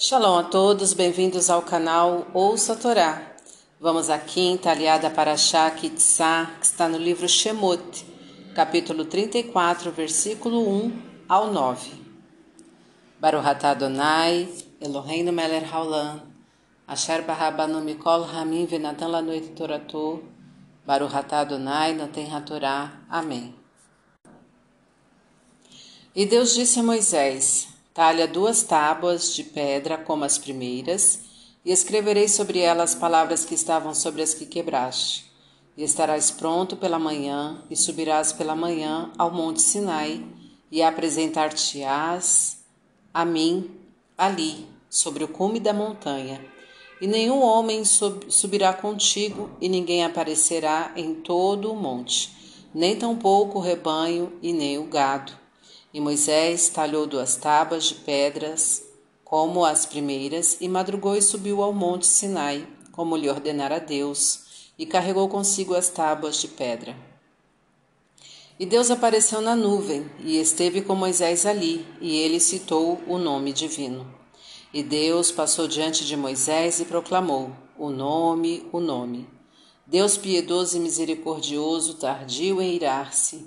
Shalom a todos, bem-vindos ao canal Ouça a Torá. Vamos à quinta aliada para Shá Kitzá, que está no livro Shemot, capítulo 34, versículo 1 ao 9. Baruch Adonai, Eloheinu melech haolam, asher barabanu mikol hamim venatan lanoit torato, Baruch Adonai noten hatorá. Amém. E Deus disse a Moisés, talha duas tábuas de pedra como as primeiras, e escreverei sobre elas as palavras que estavam sobre as que quebraste. E estarás pronto pela manhã, e subirás pela manhã ao monte Sinai, e apresentar-te-ás a mim ali, sobre o cume da montanha. E nenhum homem subirá contigo, e ninguém aparecerá em todo o monte, nem tampouco o rebanho e nem o gado. E Moisés talhou duas tábuas de pedras, como as primeiras, e madrugou e subiu ao monte Sinai, como lhe ordenara Deus, e carregou consigo as tábuas de pedra. E Deus apareceu na nuvem, e esteve com Moisés ali, e ele citou o nome divino. E Deus passou diante de Moisés e proclamou: O nome, o nome. Deus piedoso e misericordioso, tardio em irar-se,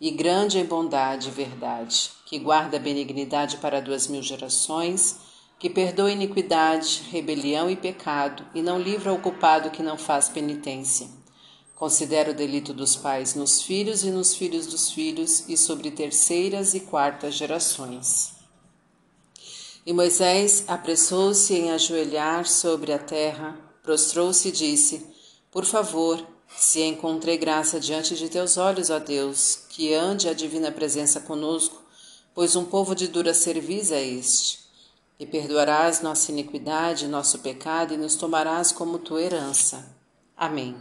e grande em bondade e verdade, que guarda benignidade para duas mil gerações, que perdoa iniquidade, rebelião e pecado, e não livra o culpado que não faz penitência Considera o delito dos pais nos filhos e nos filhos dos filhos e sobre terceiras e quartas gerações. E Moisés apressou-se em ajoelhar sobre a terra, prostrou-se e disse: Por favor, se encontrei graça diante de teus olhos, ó Deus, que ande a divina presença conosco, pois um povo de dura cerviz é este. E perdoarás nossa iniquidade, nosso pecado, e nos tomarás como tua herança. Amém.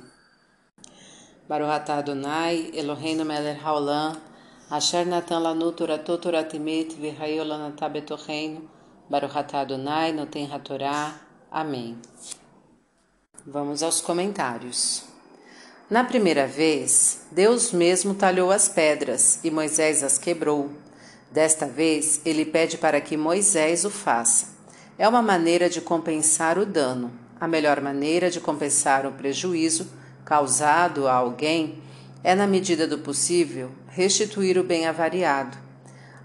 Baruch atah Adonai, Eloheinu melech haolam, asher natan lanu toratot toratimet v'hayo lanatah betocheinu, Baruch atah Adonai, noten hatorá. Amém. Vamos aos comentários. Na primeira vez, Deus mesmo talhou as pedras e Moisés as quebrou. Desta vez, ele pede para que Moisés o faça. É uma maneira de compensar o dano. A melhor maneira de compensar o prejuízo causado a alguém é, na medida do possível, restituir o bem avariado.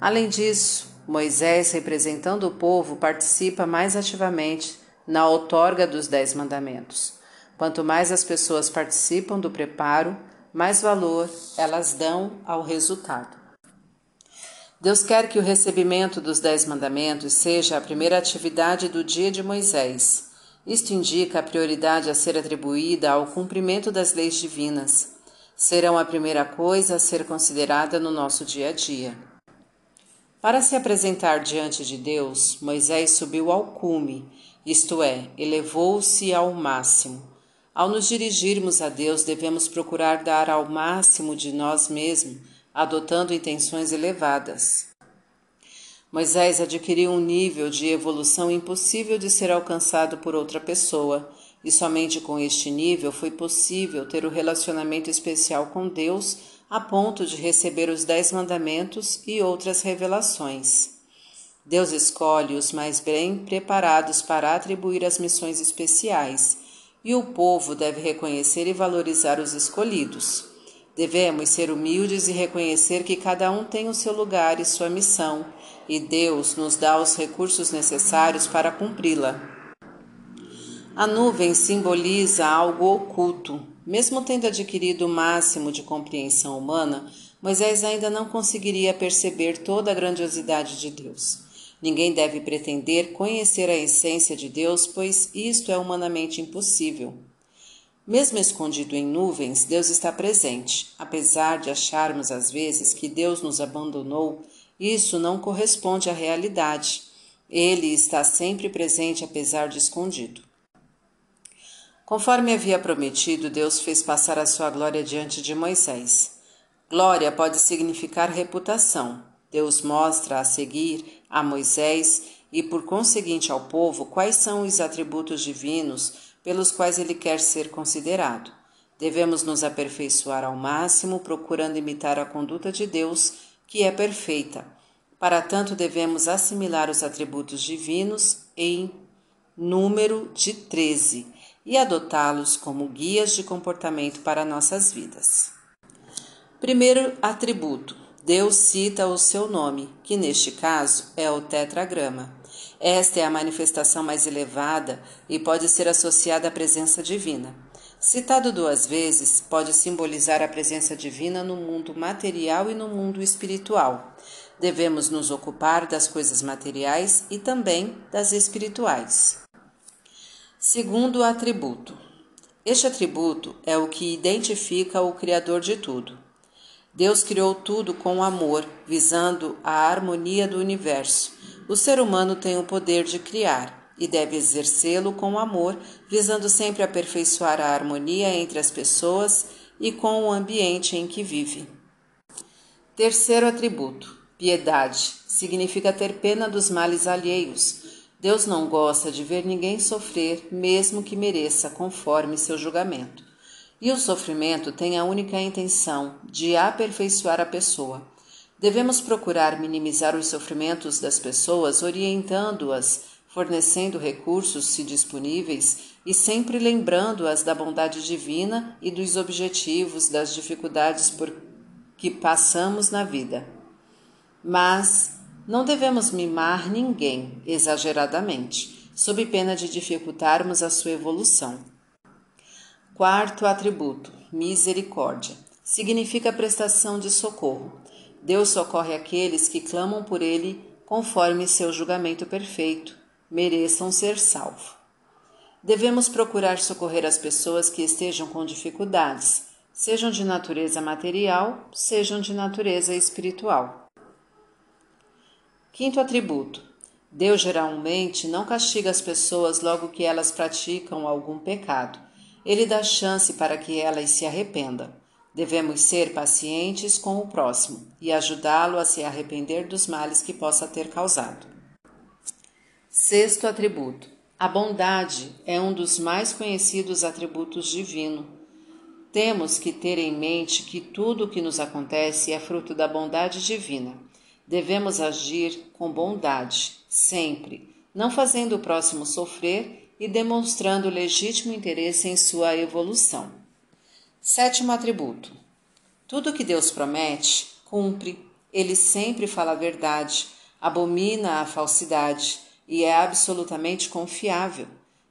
Além disso, Moisés, representando o povo, participa mais ativamente na outorga dos Dez Mandamentos. Quanto mais as pessoas participam do preparo, mais valor elas dão ao resultado. Deus quer que o recebimento dos Dez Mandamentos seja a primeira atividade do dia de Moisés isto indica a prioridade a ser atribuída ao cumprimento das leis divinas. Serão a primeira coisa a ser considerada no nosso dia a dia. Para se apresentar diante de Deus, Moisés subiu ao cume, isto é, elevou-se ao máximo. Ao nos dirigirmos a Deus, devemos procurar dar ao máximo de nós mesmos, adotando intenções elevadas. Moisés adquiriu um nível de evolução impossível de ser alcançado por outra pessoa, e somente com este nível foi possível ter o relacionamento especial com Deus a ponto de receber os Dez Mandamentos e outras revelações. Deus escolhe os mais bem preparados para atribuir as missões especiais, e o povo deve reconhecer e valorizar os escolhidos. Devemos ser humildes e reconhecer que cada um tem o seu lugar e sua missão, e Deus nos dá os recursos necessários para cumpri-la. A nuvem simboliza algo oculto. Mesmo tendo adquirido o máximo de compreensão humana, Moisés ainda não conseguiria perceber toda a grandiosidade de Deus. Ninguém deve pretender conhecer a essência de Deus, pois isto é humanamente impossível. Mesmo escondido em nuvens, Deus está presente. Apesar de acharmos às vezes que Deus nos abandonou, isso não corresponde à realidade. Ele está sempre presente, apesar de escondido. Conforme havia prometido, Deus fez passar a sua glória diante de Moisés. Glória pode significar reputação. Deus mostra a seguir a Moisés e, por conseguinte, ao povo quais são os atributos divinos pelos quais ele quer ser considerado. Devemos nos aperfeiçoar ao máximo, procurando imitar a conduta de Deus, que é perfeita. Para tanto, devemos assimilar os atributos divinos em número de 13 e adotá-los como guias de comportamento para nossas vidas. Primeiro atributo: Deus cita o seu nome, que neste caso é o tetragrama. Esta é a manifestação mais elevada e pode ser associada à presença divina. Citado duas vezes, pode simbolizar a presença divina no mundo material e no mundo espiritual. Devemos nos ocupar das coisas materiais e também das espirituais. Segundo atributo. Este atributo é o que identifica o Criador de tudo. Deus criou tudo com amor, visando a harmonia do universo. O ser humano tem o poder de criar e deve exercê-lo com amor, visando sempre aperfeiçoar a harmonia entre as pessoas e com o ambiente em que vive. Terceiro atributo: piedade. Significa ter pena dos males alheios Deus não gosta de ver ninguém sofrer, mesmo que mereça, conforme seu julgamento. E o sofrimento tem a única intenção de aperfeiçoar a pessoa. Devemos procurar minimizar os sofrimentos das pessoas, orientando-as, fornecendo recursos, se disponíveis, e sempre lembrando-as da bondade divina e dos objetivos das dificuldades por que passamos na vida. Mas não devemos mimar ninguém exageradamente, sob pena de dificultarmos a sua evolução. Quarto atributo: misericórdia. Significa prestação de socorro. Deus socorre aqueles que clamam por Ele conforme seu julgamento perfeito, mereçam ser salvos. Devemos procurar socorrer as pessoas que estejam com dificuldades, sejam de natureza material, sejam de natureza espiritual. Quinto atributo: Deus geralmente não castiga as pessoas logo que elas praticam algum pecado. Ele dá chance para que elas se arrependam. Devemos ser pacientes com o próximo e ajudá-lo a se arrepender dos males que possa ter causado. Sexto atributo: a bondade é um dos mais conhecidos atributos divinos. Temos que ter em mente que tudo o que nos acontece é fruto da bondade divina. Devemos agir com bondade, sempre, não fazendo o próximo sofrer e demonstrando legítimo interesse em sua evolução. Sétimo atributo: tudo que Deus promete, cumpre. Ele sempre fala a verdade, abomina a falsidade e é absolutamente confiável.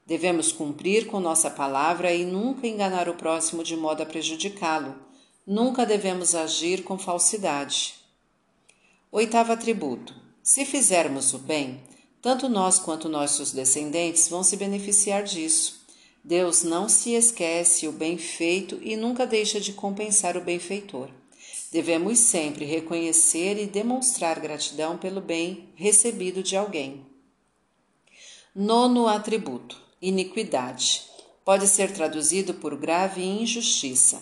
Devemos cumprir com nossa palavra e nunca enganar o próximo de modo a prejudicá-lo. Nunca devemos agir com falsidade. Oitavo atributo: se fizermos o bem, tanto nós quanto nossos descendentes vão se beneficiar disso. Deus não se esquece o bem feito e nunca deixa de compensar o benfeitor. Devemos sempre reconhecer e demonstrar gratidão pelo bem recebido de alguém. Nono atributo: iniquidade. Pode ser traduzido por grave injustiça.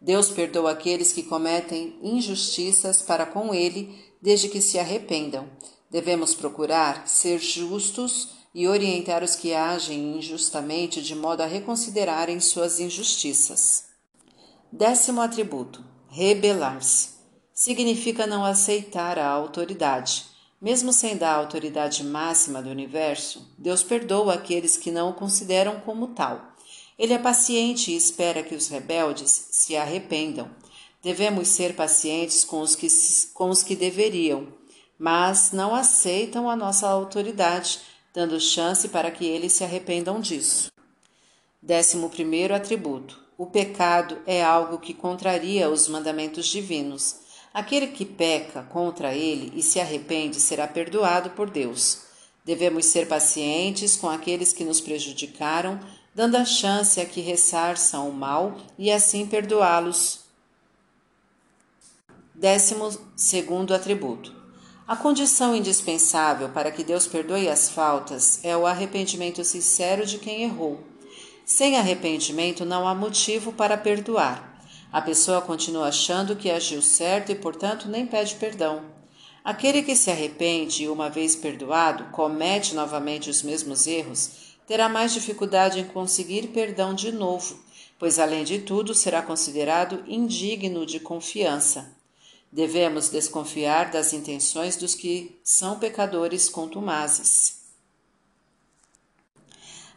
Deus perdoa aqueles que cometem injustiças para com ele desde que se arrependam. Devemos procurar ser justos e orientar os que agem injustamente de modo a reconsiderarem suas injustiças. Décimo atributo: rebelar-se. Significa não aceitar a autoridade. Mesmo sendo a autoridade máxima do universo, Deus perdoa aqueles que não o consideram como tal. Ele é paciente e espera que os rebeldes se arrependam. Devemos ser pacientes com os que, com os que deveriam, mas não aceitam a nossa autoridade, dando chance para que eles se arrependam disso. Décimo primeiro atributo: o pecado é algo que contraria os mandamentos divinos. Aquele que peca contra ele e se arrepende será perdoado por Deus. Devemos ser pacientes com aqueles que nos prejudicaram, dando a chance a que ressarçam o mal e assim perdoá-los Décimo segundo atributo. A condição indispensável para que Deus perdoe as faltas é o arrependimento sincero de quem errou. Sem arrependimento não há motivo para perdoar. A pessoa continua achando que agiu certo e, portanto, nem pede perdão. Aquele que se arrepende e, uma vez perdoado, comete novamente os mesmos erros, terá mais dificuldade em conseguir perdão de novo, pois, além de tudo, será considerado indigno de confiança. Devemos desconfiar das intenções dos que são pecadores contumazes.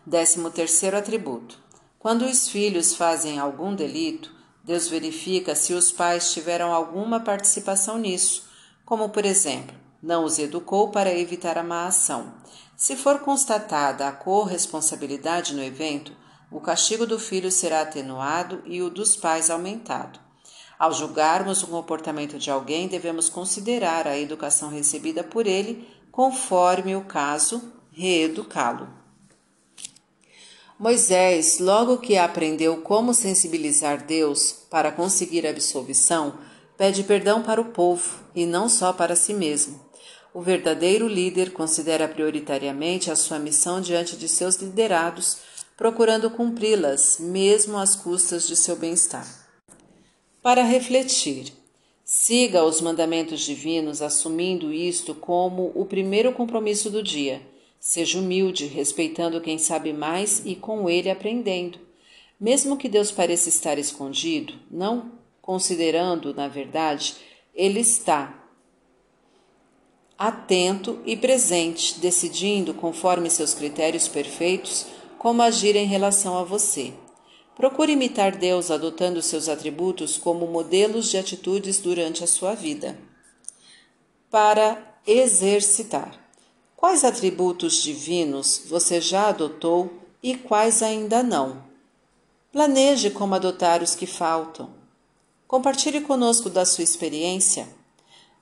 Décimo terceiro atributo. Quando os filhos fazem algum delito, Deus verifica se os pais tiveram alguma participação nisso, como por exemplo, não os educou para evitar a má ação. Se for constatada a corresponsabilidade no evento, o castigo do filho será atenuado e o dos pais aumentado. Ao julgarmos o comportamento de alguém, devemos considerar a educação recebida por ele, conforme o caso, reeducá-lo. Moisés, logo que aprendeu como sensibilizar Deus para conseguir absolvição, pede perdão para o povo e não só para si mesmo. O verdadeiro líder considera prioritariamente a sua missão diante de seus liderados procurando cumpri-las, mesmo às custas de seu bem-estar. Para refletir, siga os mandamentos divinos assumindo isto como o primeiro compromisso do dia. Seja humilde, respeitando quem sabe mais e com ele aprendendo. Mesmo que Deus pareça estar escondido, não considerando, na verdade, ele está atento e presente, decidindo, conforme seus critérios perfeitos, como agir em relação a você. Procure imitar Deus adotando seus atributos como modelos de atitudes durante a sua vida. Para exercitar. Quais atributos divinos você já adotou e quais ainda não? Planeje como adotar os que faltam. Compartilhe conosco da sua experiência.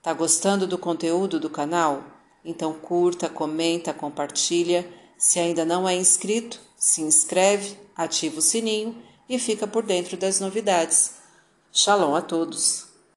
Tá gostando do conteúdo do canal? Então curta, comenta, compartilha. Se ainda não é inscrito, se inscreve, ativa o sininho e fica por dentro das novidades. Shalom a todos!